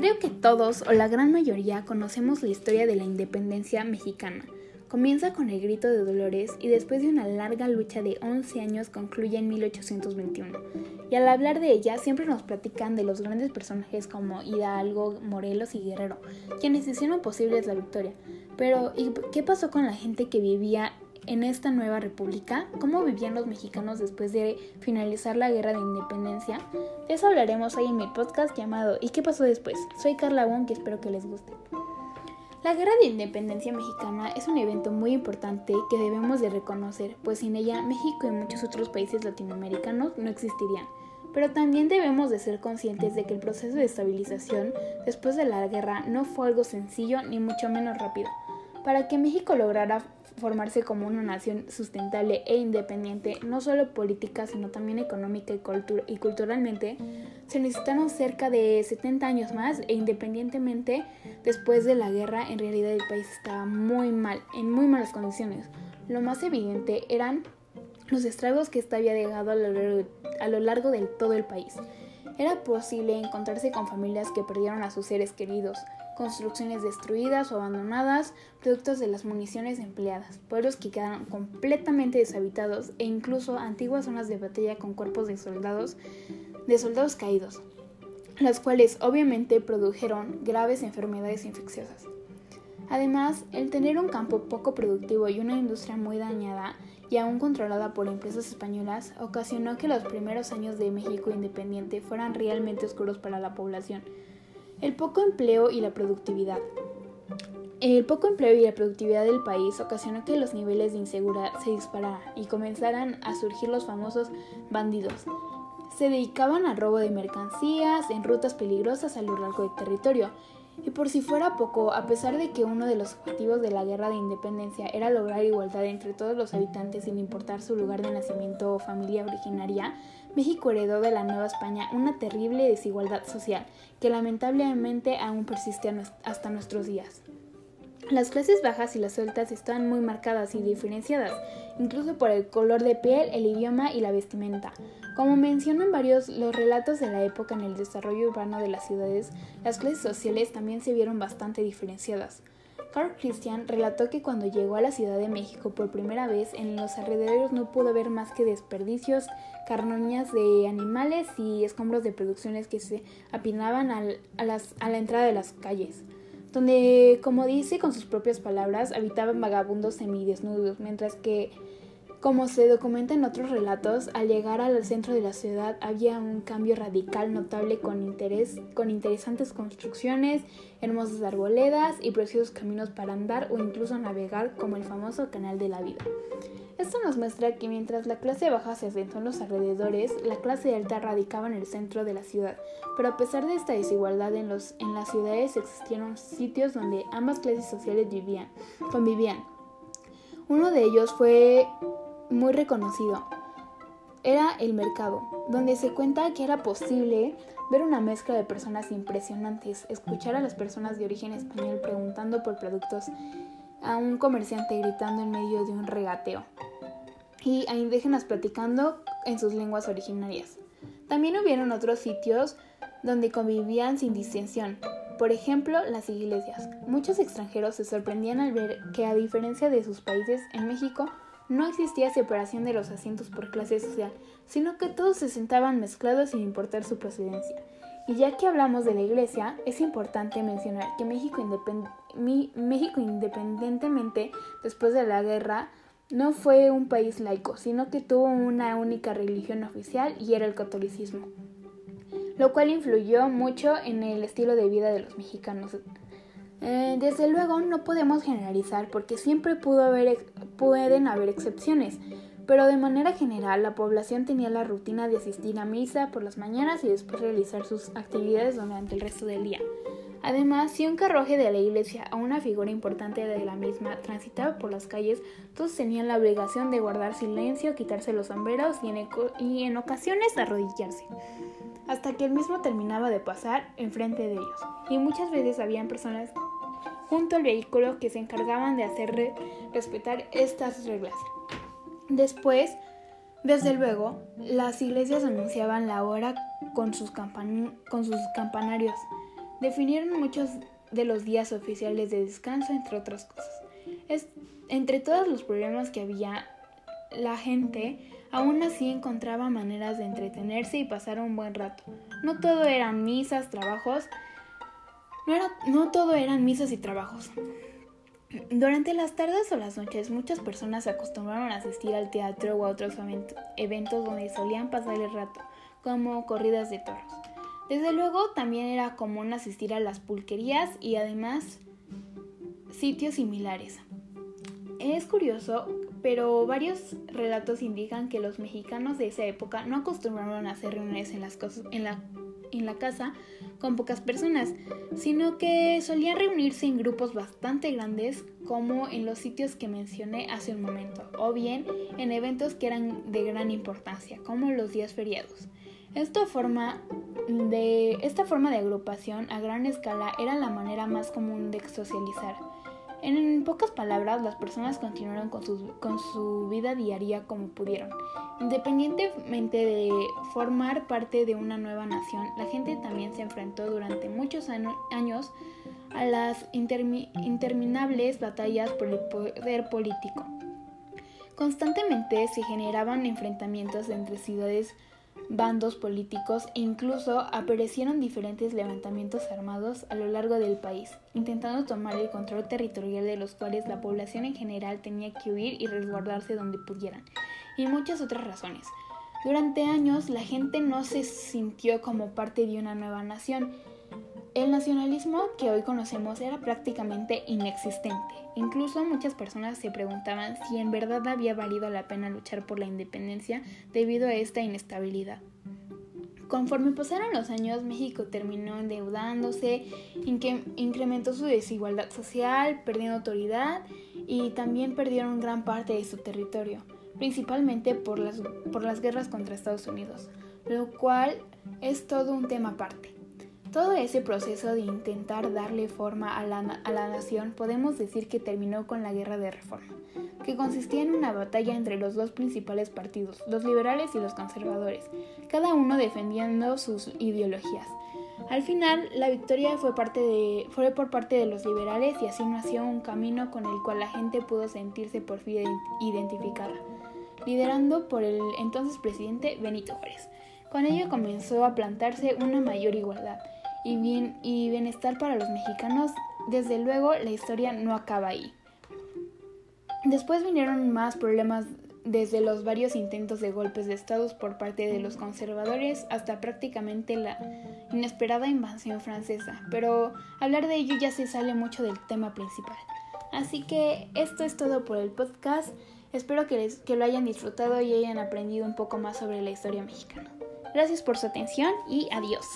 Creo que todos o la gran mayoría conocemos la historia de la independencia mexicana. Comienza con el grito de Dolores y después de una larga lucha de 11 años concluye en 1821. Y al hablar de ella siempre nos platican de los grandes personajes como Hidalgo, Morelos y Guerrero, quienes hicieron posible la victoria. Pero ¿y qué pasó con la gente que vivía en esta nueva república, cómo vivían los mexicanos después de finalizar la guerra de independencia. De eso hablaremos hoy en mi podcast llamado ¿Y qué pasó después? Soy Carla Wong y espero que les guste. La Guerra de Independencia Mexicana es un evento muy importante que debemos de reconocer, pues sin ella México y muchos otros países latinoamericanos no existirían. Pero también debemos de ser conscientes de que el proceso de estabilización después de la guerra no fue algo sencillo ni mucho menos rápido. Para que México lograra formarse como una nación sustentable e independiente, no solo política, sino también económica y, y culturalmente, se necesitaron cerca de 70 años más e independientemente después de la guerra, en realidad el país estaba muy mal, en muy malas condiciones. Lo más evidente eran los estragos que ésta había dejado a lo largo de todo el país. Era posible encontrarse con familias que perdieron a sus seres queridos, construcciones destruidas o abandonadas, productos de las municiones empleadas, pueblos que quedaron completamente deshabitados e incluso antiguas zonas de batalla con cuerpos de soldados, de soldados caídos, las cuales obviamente produjeron graves enfermedades infecciosas. Además, el tener un campo poco productivo y una industria muy dañada y aún controlada por empresas españolas ocasionó que los primeros años de México independiente fueran realmente oscuros para la población, el poco empleo y la productividad. El poco empleo y la productividad del país ocasionó que los niveles de inseguridad se dispararan y comenzaran a surgir los famosos bandidos. Se dedicaban al robo de mercancías en rutas peligrosas a lo largo del territorio. Y por si fuera poco, a pesar de que uno de los objetivos de la guerra de independencia era lograr igualdad entre todos los habitantes sin importar su lugar de nacimiento o familia originaria, México heredó de la Nueva España una terrible desigualdad social que lamentablemente aún persiste hasta nuestros días. Las clases bajas y las altas están muy marcadas y diferenciadas, incluso por el color de piel, el idioma y la vestimenta. Como mencionan varios los relatos de la época en el desarrollo urbano de las ciudades, las clases sociales también se vieron bastante diferenciadas. Carl Christian relató que cuando llegó a la Ciudad de México por primera vez, en los alrededores no pudo ver más que desperdicios, carnoñas de animales y escombros de producciones que se apinaban a, a la entrada de las calles donde, como dice con sus propias palabras, habitaban vagabundos semidesnudos, mientras que como se documenta en otros relatos, al llegar al centro de la ciudad había un cambio radical notable con, interés, con interesantes construcciones, hermosas arboledas y preciosos caminos para andar o incluso navegar como el famoso Canal de la Vida. Esto nos muestra que mientras la clase baja se asentó en los alrededores, la clase alta radicaba en el centro de la ciudad. Pero a pesar de esta desigualdad en, los, en las ciudades existieron sitios donde ambas clases sociales vivían, convivían. Uno de ellos fue muy reconocido. Era el mercado, donde se cuenta que era posible ver una mezcla de personas impresionantes, escuchar a las personas de origen español preguntando por productos, a un comerciante gritando en medio de un regateo y a indígenas platicando en sus lenguas originarias. También hubieron otros sitios donde convivían sin distinción, por ejemplo, las iglesias. Muchos extranjeros se sorprendían al ver que a diferencia de sus países, en México no existía separación de los asientos por clase social, sino que todos se sentaban mezclados sin importar su procedencia. Y ya que hablamos de la iglesia, es importante mencionar que México, México independientemente después de la guerra no fue un país laico, sino que tuvo una única religión oficial y era el catolicismo, lo cual influyó mucho en el estilo de vida de los mexicanos. Eh, desde luego no podemos generalizar porque siempre pudo haber, pueden haber excepciones, pero de manera general la población tenía la rutina de asistir a misa por las mañanas y después realizar sus actividades durante el resto del día. Además, si un carruaje de la iglesia o una figura importante de la misma transitaba por las calles, todos tenían la obligación de guardar silencio, quitarse los sombreros y en, y en ocasiones arrodillarse, hasta que el mismo terminaba de pasar enfrente de ellos. Y muchas veces habían personas junto al vehículo que se encargaban de hacer respetar estas reglas. Después, desde luego, las iglesias anunciaban la hora con sus, con sus campanarios, Definieron muchos de los días oficiales de descanso, entre otras cosas. Entre todos los problemas que había, la gente aún así encontraba maneras de entretenerse y pasar un buen rato. No todo eran misas, trabajos, no, era, no todo eran misas y trabajos. Durante las tardes o las noches muchas personas acostumbraron a asistir al teatro o a otros eventos donde solían pasar el rato, como corridas de toros. Desde luego también era común asistir a las pulquerías y además sitios similares. Es curioso, pero varios relatos indican que los mexicanos de esa época no acostumbraron a hacer reuniones en, las en, la, en la casa con pocas personas, sino que solían reunirse en grupos bastante grandes como en los sitios que mencioné hace un momento, o bien en eventos que eran de gran importancia, como los días feriados. Esta forma de, esta forma de agrupación a gran escala era la manera más común de socializar. En pocas palabras, las personas continuaron con su, con su vida diaria como pudieron. Independientemente de formar parte de una nueva nación, la gente también se enfrentó durante muchos años a las interminables batallas por el poder político. Constantemente se generaban enfrentamientos entre ciudades bandos políticos e incluso aparecieron diferentes levantamientos armados a lo largo del país, intentando tomar el control territorial de los cuales la población en general tenía que huir y resguardarse donde pudieran, y muchas otras razones. Durante años la gente no se sintió como parte de una nueva nación, el nacionalismo que hoy conocemos era prácticamente inexistente. Incluso muchas personas se preguntaban si en verdad había valido la pena luchar por la independencia debido a esta inestabilidad. Conforme pasaron los años, México terminó endeudándose, incrementó su desigualdad social, perdiendo autoridad y también perdieron gran parte de su territorio, principalmente por las, por las guerras contra Estados Unidos, lo cual es todo un tema aparte. Todo ese proceso de intentar darle forma a la, nación podemos decir que terminó con la Guerra de Reforma, que consistía en una batalla entre los dos principales partidos, los liberales y los conservadores, cada uno defendiendo sus ideologías. Al final, la victoria fue, parte de, fue por parte de los liberales y así nació un camino con el cual la gente pudo sentirse por fin identificada, liderando por el entonces presidente Benito Juárez. Con ello comenzó a plantarse una mayor igualdad y, bien, y bienestar para los mexicanos, desde luego la historia no acaba ahí. Después vinieron más problemas desde los varios intentos de golpes de estados por parte de los conservadores hasta prácticamente la inesperada invasión francesa, pero hablar de ello ya se sale mucho del tema principal. Así que esto es todo por el podcast. Espero que, les, que lo hayan disfrutado y hayan aprendido un poco más sobre la historia mexicana. Gracias por su atención y adiós.